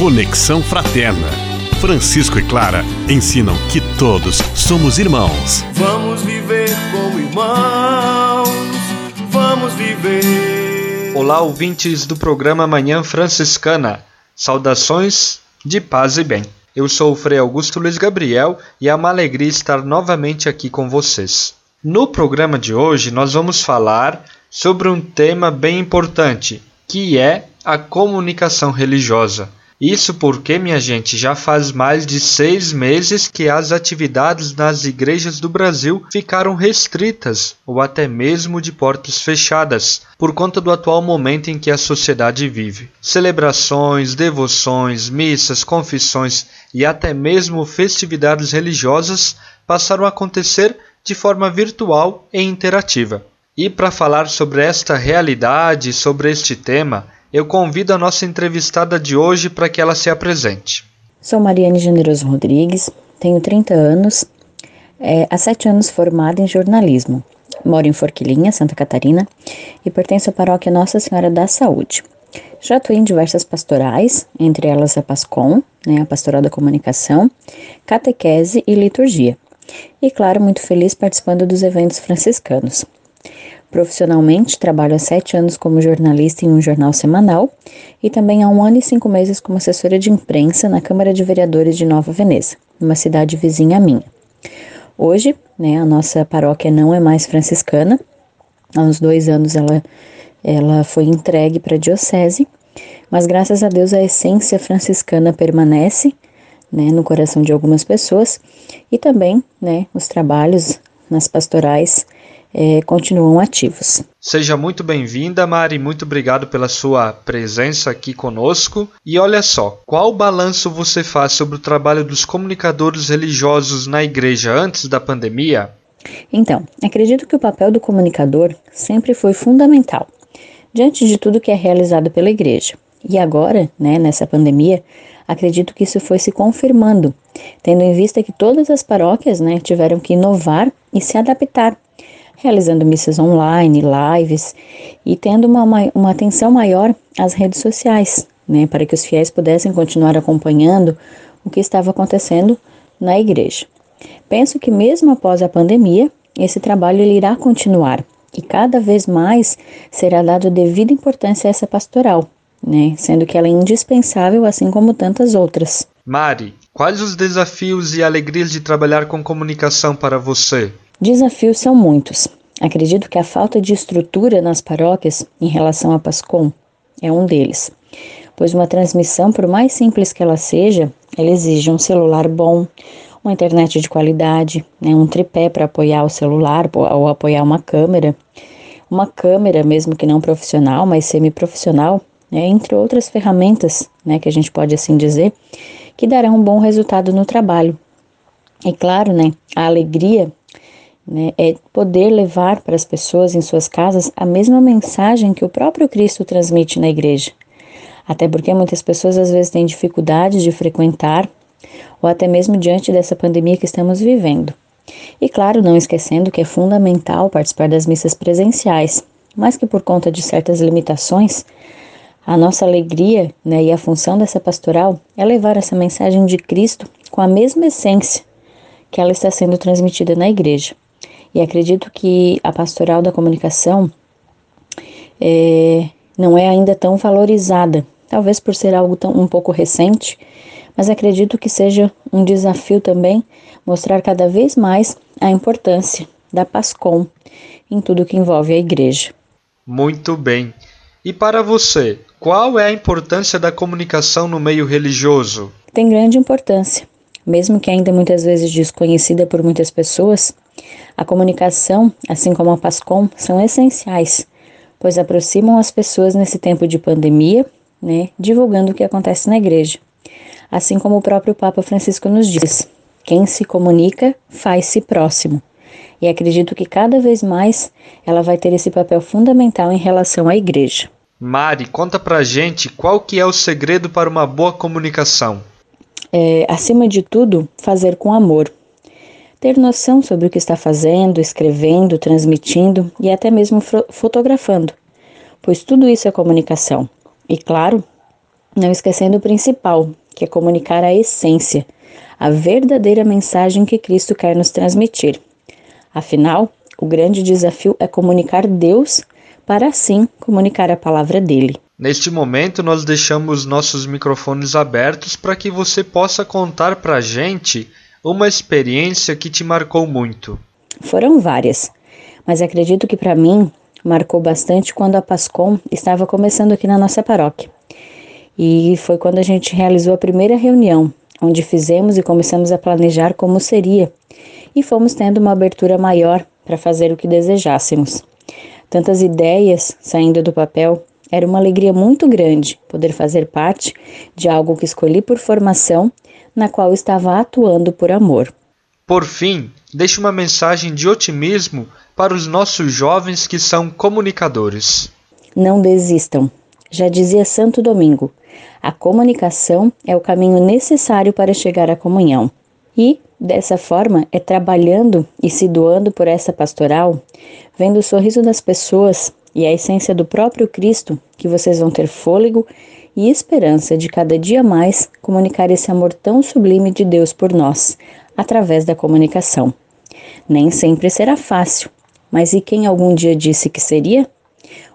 Conexão Fraterna. Francisco e Clara ensinam que todos somos irmãos. Vamos viver como irmãos. Vamos viver. Olá, ouvintes do programa Manhã Franciscana. Saudações de paz e bem. Eu sou o Frei Augusto Luiz Gabriel e é uma alegria estar novamente aqui com vocês. No programa de hoje, nós vamos falar sobre um tema bem importante, que é a comunicação religiosa. Isso porque, minha gente, já faz mais de seis meses que as atividades nas igrejas do Brasil ficaram restritas ou até mesmo de portas fechadas, por conta do atual momento em que a sociedade vive. Celebrações, devoções, missas, confissões e até mesmo festividades religiosas passaram a acontecer de forma virtual e interativa. E para falar sobre esta realidade, sobre este tema, eu convido a nossa entrevistada de hoje para que ela se apresente. Sou Mariane Generoso Rodrigues, tenho 30 anos, é, há sete anos formada em jornalismo. Moro em Forquilinha, Santa Catarina, e pertenço à paróquia Nossa Senhora da Saúde. Já atuei em diversas pastorais, entre elas a PASCOM, né, a Pastoral da Comunicação, Catequese e Liturgia. E, claro, muito feliz participando dos eventos franciscanos. Profissionalmente, trabalho há sete anos como jornalista em um jornal semanal e também há um ano e cinco meses como assessora de imprensa na Câmara de Vereadores de Nova Veneza, uma cidade vizinha minha. Hoje, né, a nossa paróquia não é mais franciscana. Há uns dois anos ela, ela foi entregue para a diocese, mas graças a Deus a essência franciscana permanece né, no coração de algumas pessoas e também né, os trabalhos nas pastorais é, continuam ativos. Seja muito bem-vinda, Mari. Muito obrigado pela sua presença aqui conosco. E olha só, qual balanço você faz sobre o trabalho dos comunicadores religiosos na igreja antes da pandemia? Então, acredito que o papel do comunicador sempre foi fundamental diante de tudo que é realizado pela igreja. E agora, né, nessa pandemia, acredito que isso foi se confirmando, tendo em vista que todas as paróquias né, tiveram que inovar e se adaptar realizando missas online, lives e tendo uma, uma atenção maior às redes sociais, né, para que os fiéis pudessem continuar acompanhando o que estava acontecendo na igreja. Penso que mesmo após a pandemia, esse trabalho ele irá continuar e cada vez mais será dado devida importância a essa pastoral, né, sendo que ela é indispensável assim como tantas outras. Mari, quais os desafios e alegrias de trabalhar com comunicação para você? Desafios são muitos. Acredito que a falta de estrutura nas paróquias em relação à PASCOM é um deles, pois uma transmissão, por mais simples que ela seja, ela exige um celular bom, uma internet de qualidade, né, um tripé para apoiar o celular ou apoiar uma câmera, uma câmera mesmo que não profissional, mas semi-profissional, né, entre outras ferramentas, né, que a gente pode assim dizer, que darão um bom resultado no trabalho. E claro, né, a alegria né, é poder levar para as pessoas em suas casas a mesma mensagem que o próprio Cristo transmite na igreja. Até porque muitas pessoas às vezes têm dificuldade de frequentar, ou até mesmo diante dessa pandemia que estamos vivendo. E claro, não esquecendo que é fundamental participar das missas presenciais, mas que por conta de certas limitações, a nossa alegria né, e a função dessa pastoral é levar essa mensagem de Cristo com a mesma essência que ela está sendo transmitida na igreja. E acredito que a pastoral da comunicação é, não é ainda tão valorizada, talvez por ser algo tão, um pouco recente, mas acredito que seja um desafio também mostrar cada vez mais a importância da PASCOM em tudo que envolve a igreja. Muito bem. E para você, qual é a importância da comunicação no meio religioso? Tem grande importância. Mesmo que ainda muitas vezes desconhecida por muitas pessoas, a comunicação, assim como a PASCOM, são essenciais, pois aproximam as pessoas nesse tempo de pandemia, né, divulgando o que acontece na igreja. Assim como o próprio Papa Francisco nos diz: quem se comunica faz-se próximo. E acredito que cada vez mais ela vai ter esse papel fundamental em relação à igreja. Mari, conta pra gente qual que é o segredo para uma boa comunicação. É, acima de tudo, fazer com amor ter noção sobre o que está fazendo, escrevendo, transmitindo e até mesmo fotografando, pois tudo isso é comunicação. E claro, não esquecendo o principal, que é comunicar a essência, a verdadeira mensagem que Cristo quer nos transmitir. Afinal, o grande desafio é comunicar Deus para assim comunicar a palavra dele. Neste momento, nós deixamos nossos microfones abertos para que você possa contar para a gente uma experiência que te marcou muito. Foram várias, mas acredito que para mim marcou bastante quando a Pascom estava começando aqui na nossa paróquia. E foi quando a gente realizou a primeira reunião, onde fizemos e começamos a planejar como seria, e fomos tendo uma abertura maior para fazer o que desejássemos. Tantas ideias saindo do papel, era uma alegria muito grande poder fazer parte de algo que escolhi por formação, na qual estava atuando por amor. Por fim, deixe uma mensagem de otimismo para os nossos jovens que são comunicadores. Não desistam. Já dizia Santo Domingo: a comunicação é o caminho necessário para chegar à comunhão. E, dessa forma, é trabalhando e se doando por essa pastoral, vendo o sorriso das pessoas e a essência do próprio Cristo que vocês vão ter fôlego e esperança de cada dia mais comunicar esse amor tão sublime de Deus por nós, através da comunicação. Nem sempre será fácil, mas e quem algum dia disse que seria?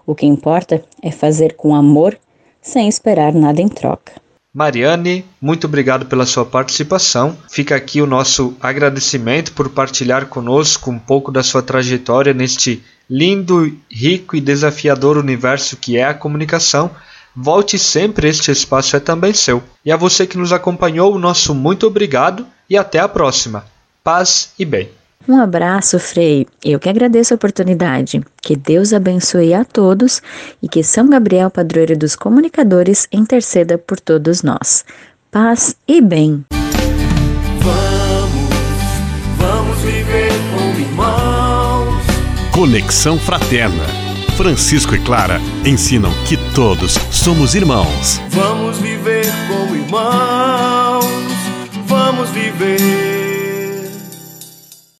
O que importa é fazer com amor, sem esperar nada em troca. Mariane, muito obrigado pela sua participação. Fica aqui o nosso agradecimento por partilhar conosco um pouco da sua trajetória neste lindo, rico e desafiador universo que é a comunicação. Volte sempre, este espaço é também seu. E a você que nos acompanhou, o nosso muito obrigado e até a próxima. Paz e bem. Um abraço, Frei. Eu que agradeço a oportunidade. Que Deus abençoe a todos e que São Gabriel, padroeiro dos comunicadores, interceda por todos nós. Paz e bem. Vamos, vamos viver como irmãos. Conexão Fraterna. Francisco e Clara ensinam que todos somos irmãos. Vamos viver como irmãos